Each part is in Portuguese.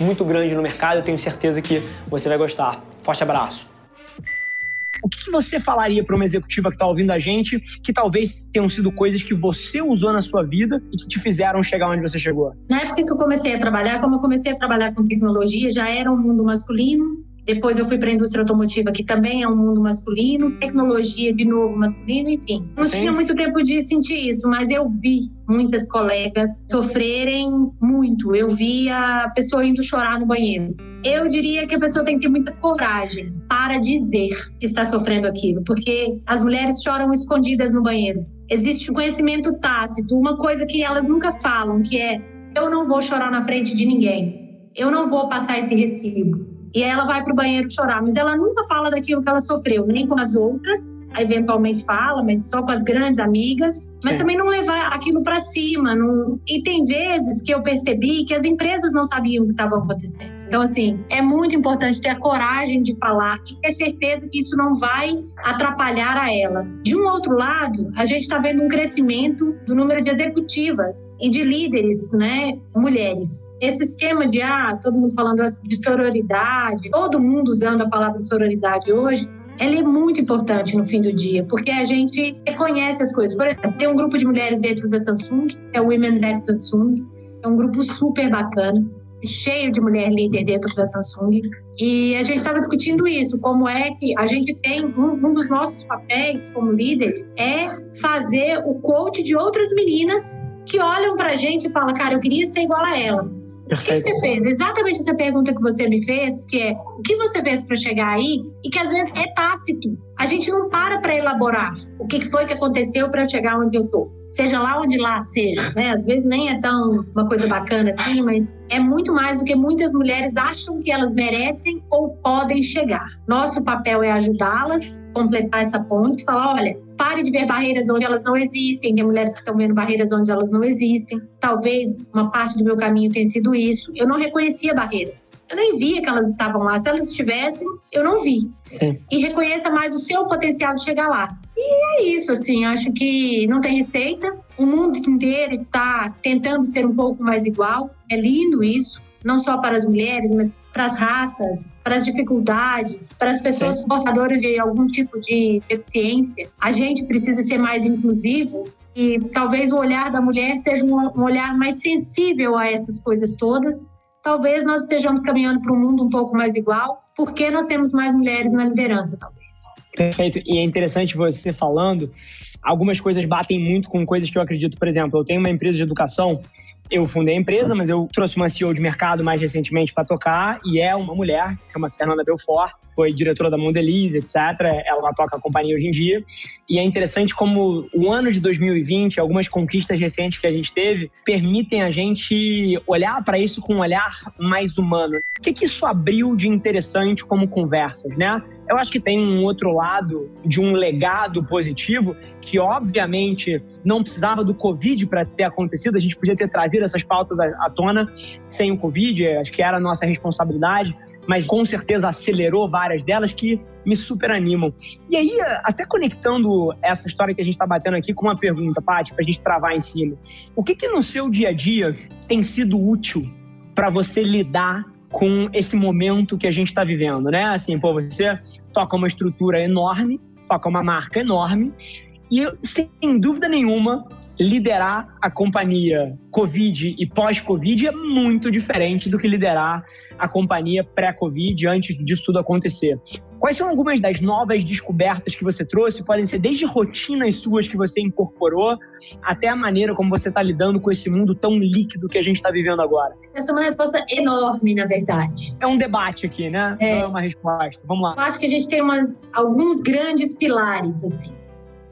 muito grande no mercado. Eu tenho certeza que você vai gostar. Forte abraço. O que você falaria para uma executiva que está ouvindo a gente, que talvez tenham sido coisas que você usou na sua vida e que te fizeram chegar onde você chegou? Na época que eu comecei a trabalhar, como eu comecei a trabalhar com tecnologia, já era um mundo masculino, depois eu fui para a indústria automotiva, que também é um mundo masculino, tecnologia de novo masculino, enfim. Não Sim. tinha muito tempo de sentir isso, mas eu vi muitas colegas sofrerem muito. Eu vi a pessoa indo chorar no banheiro. Eu diria que a pessoa tem que ter muita coragem para dizer que está sofrendo aquilo, porque as mulheres choram escondidas no banheiro. Existe um conhecimento tácito, uma coisa que elas nunca falam, que é: eu não vou chorar na frente de ninguém. Eu não vou passar esse recibo e ela vai para o banheiro chorar, mas ela nunca fala daquilo que ela sofreu, nem com as outras, eventualmente fala, mas só com as grandes amigas, mas Sim. também não levar aquilo para cima. Não... E tem vezes que eu percebi que as empresas não sabiam o que estava acontecendo. Então, assim, é muito importante ter a coragem de falar e ter certeza que isso não vai atrapalhar a ela. De um outro lado, a gente está vendo um crescimento do número de executivas e de líderes, né, mulheres. Esse esquema de, ah, todo mundo falando de sororidade, todo mundo usando a palavra sororidade hoje, ela é muito importante no fim do dia, porque a gente reconhece as coisas. Por exemplo, tem um grupo de mulheres dentro da Samsung, é o Women's at Samsung, é um grupo super bacana cheio de mulher líder dentro da Samsung. E a gente estava discutindo isso, como é que a gente tem um, um, dos nossos papéis como líderes é fazer o coach de outras meninas que olham para a gente e falam, cara, eu queria ser igual a ela. O que, que, você fez? Exatamente essa pergunta que você me fez, que é o que você fez para chegar aí e que às vezes é tácito. A gente não para para elaborar o que foi que aconteceu para eu chegar onde eu tô. Seja lá onde lá seja, né? Às vezes nem é tão uma coisa bacana assim, mas é muito mais do que muitas mulheres acham que elas merecem ou podem chegar. Nosso papel é ajudá-las, completar essa ponte, falar, olha, pare de ver barreiras onde elas não existem. Tem mulheres que estão vendo barreiras onde elas não existem. Talvez uma parte do meu caminho tenha sido isso. Eu não reconhecia barreiras. Eu nem via que elas estavam lá. Se elas estivessem, eu não vi. Sim. E reconheça mais o seu potencial de chegar lá. E é isso, assim, acho que não tem receita. O mundo inteiro está tentando ser um pouco mais igual. É lindo isso não só para as mulheres, mas para as raças, para as dificuldades, para as pessoas Sim. portadoras de algum tipo de deficiência. A gente precisa ser mais inclusivo e talvez o olhar da mulher seja um olhar mais sensível a essas coisas todas. Talvez nós estejamos caminhando para um mundo um pouco mais igual, porque nós temos mais mulheres na liderança, talvez. Perfeito. E é interessante você falando algumas coisas batem muito com coisas que eu acredito. Por exemplo, eu tenho uma empresa de educação, eu fundei a empresa, mas eu trouxe uma CEO de mercado mais recentemente para tocar, e é uma mulher, que chama Fernanda Belfort, foi diretora da Mondelez, etc. Ela toca a companhia hoje em dia. E é interessante como o ano de 2020, algumas conquistas recentes que a gente teve, permitem a gente olhar para isso com um olhar mais humano. O que, que isso abriu de interessante como conversas, né? Eu acho que tem um outro lado de um legado positivo que, obviamente, não precisava do Covid para ter acontecido. A gente podia ter trazido essas pautas à, tona sem o Covid, acho que era a nossa responsabilidade, mas com certeza acelerou várias delas que me super animam. E aí, até conectando essa história que a gente está batendo aqui com uma pergunta, Paty, para a gente travar em cima. O que, que no seu dia a dia tem sido útil para você lidar com esse momento que a gente está vivendo, né? Assim, pô, você toca uma estrutura enorme, toca uma marca enorme e sem dúvida nenhuma liderar a companhia Covid e pós-Covid é muito diferente do que liderar a companhia pré-Covid, antes disso tudo acontecer. Quais são algumas das novas descobertas que você trouxe? Podem ser desde rotinas suas que você incorporou, até a maneira como você está lidando com esse mundo tão líquido que a gente está vivendo agora. Essa é uma resposta enorme, na verdade. É um debate aqui, né? É. Não é uma resposta. Vamos lá. Eu acho que a gente tem uma, alguns grandes pilares, assim.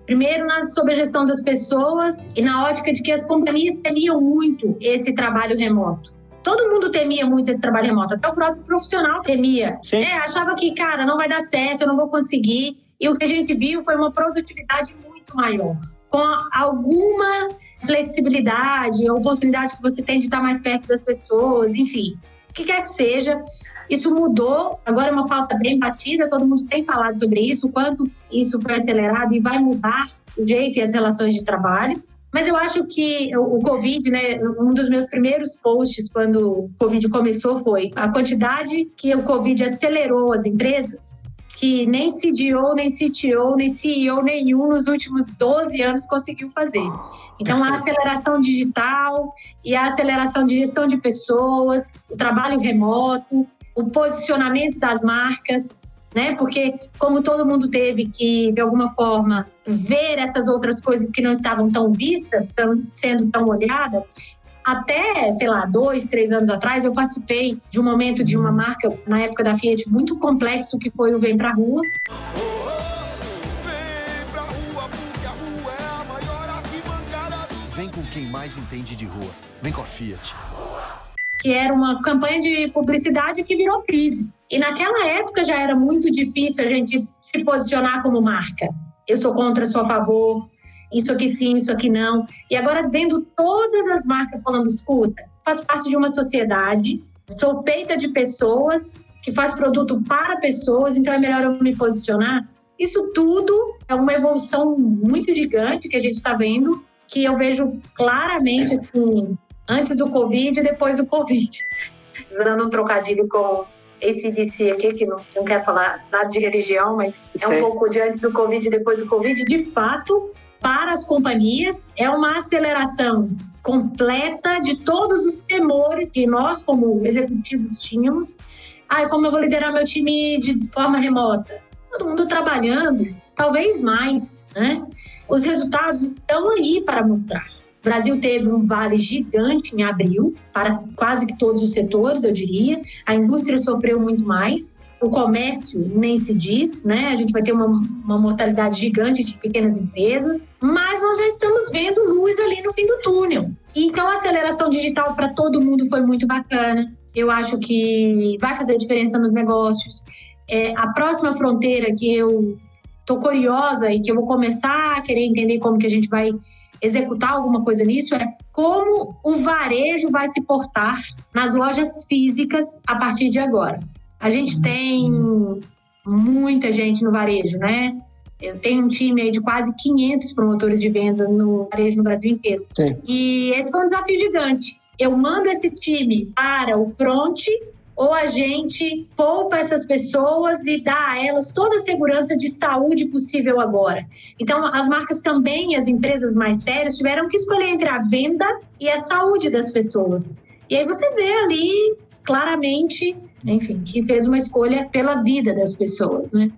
Primeiro, na, sobre a gestão das pessoas e na ótica de que as companhias temiam muito esse trabalho remoto. Todo mundo temia muito esse trabalho remoto, até o próprio profissional temia. Sim. É, achava que, cara, não vai dar certo, eu não vou conseguir. E o que a gente viu foi uma produtividade muito maior. Com alguma flexibilidade, a oportunidade que você tem de estar mais perto das pessoas, enfim. O que quer que seja, isso mudou. Agora é uma pauta bem batida, todo mundo tem falado sobre isso, o quanto isso foi acelerado e vai mudar o jeito e as relações de trabalho. Mas eu acho que o Covid, né, um dos meus primeiros posts quando o Covid começou foi a quantidade que o Covid acelerou as empresas, que nem CDO, nem CTO, nem CEO nenhum nos últimos 12 anos conseguiu fazer. Então, a aceleração digital e a aceleração de gestão de pessoas, o trabalho remoto, o posicionamento das marcas, né? Porque como todo mundo teve que de alguma forma ver essas outras coisas que não estavam tão vistas, tão, sendo tão olhadas, até, sei lá, dois, três anos atrás, eu participei de um momento de uma marca, na época da Fiat, muito complexo, que foi o Vem Pra Rua. Vem com quem mais entende de rua. Vem com a Fiat que era uma campanha de publicidade que virou crise. E naquela época já era muito difícil a gente se posicionar como marca. Eu sou contra, sou a favor, isso aqui sim, isso aqui não. E agora vendo todas as marcas falando, escuta, faz parte de uma sociedade, sou feita de pessoas, que faz produto para pessoas, então é melhor eu me posicionar. Isso tudo é uma evolução muito gigante que a gente está vendo, que eu vejo claramente assim, antes do Covid e depois do Covid. Usando um trocadilho com esse DC aqui, que não, não quer falar nada de religião, mas é um pouco de antes do Covid e depois do Covid. De fato, para as companhias, é uma aceleração completa de todos os temores que nós, como executivos, tínhamos. Ah, como eu vou liderar meu time de forma remota? Todo mundo trabalhando, talvez mais, né? Os resultados estão aí para mostrar. O Brasil teve um vale gigante em abril, para quase que todos os setores, eu diria. A indústria sofreu muito mais. O comércio nem se diz, né? A gente vai ter uma, uma mortalidade gigante de pequenas empresas, mas nós já estamos vendo luz ali no fim do túnel. Então, a aceleração digital para todo mundo foi muito bacana. Eu acho que vai fazer diferença nos negócios. É, a próxima fronteira que eu tô curiosa e que eu vou começar a querer entender como que a gente vai executar alguma coisa nisso é como o varejo vai se portar nas lojas físicas a partir de agora. A gente tem muita gente no varejo, né? Eu tenho um time aí de quase 500 promotores de venda no varejo no Brasil inteiro. Sim. E esse foi um desafio gigante. Eu mando esse time para o front ou a gente poupa essas pessoas e dá a elas toda a segurança de saúde possível agora. Então, as marcas também, as empresas mais sérias, tiveram que escolher entre a venda e a saúde das pessoas. E aí você vê ali claramente enfim, que fez uma escolha pela vida das pessoas, né?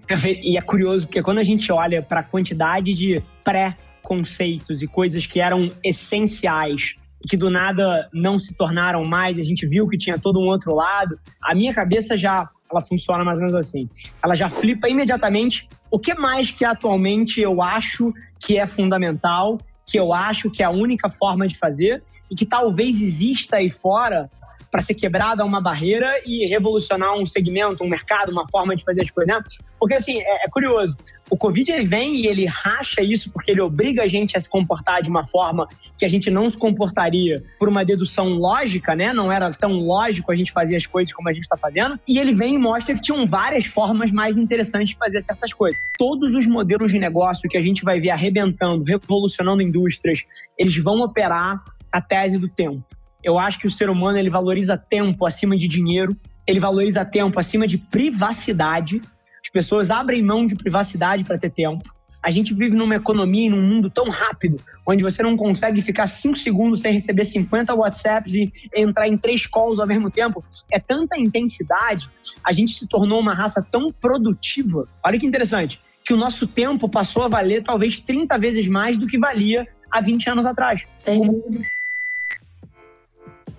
E é curioso porque quando a gente olha para a quantidade de pré-conceitos e coisas que eram essenciais que do nada não se tornaram mais, a gente viu que tinha todo um outro lado, a minha cabeça já ela funciona mais ou menos assim. Ela já flipa imediatamente o que mais que atualmente eu acho que é fundamental, que eu acho que é a única forma de fazer e que talvez exista aí fora para ser quebrada uma barreira e revolucionar um segmento, um mercado, uma forma de fazer as coisas, né? Porque, assim, é, é curioso. O Covid, ele vem e ele racha isso porque ele obriga a gente a se comportar de uma forma que a gente não se comportaria por uma dedução lógica, né? Não era tão lógico a gente fazer as coisas como a gente está fazendo. E ele vem e mostra que tinham várias formas mais interessantes de fazer certas coisas. Todos os modelos de negócio que a gente vai ver arrebentando, revolucionando indústrias, eles vão operar a tese do tempo. Eu acho que o ser humano ele valoriza tempo acima de dinheiro, ele valoriza tempo acima de privacidade. As pessoas abrem mão de privacidade para ter tempo. A gente vive numa economia e num mundo tão rápido, onde você não consegue ficar cinco segundos sem receber 50 WhatsApps e entrar em três calls ao mesmo tempo. É tanta intensidade, a gente se tornou uma raça tão produtiva. Olha que interessante, que o nosso tempo passou a valer talvez 30 vezes mais do que valia há 20 anos atrás. Dúvida.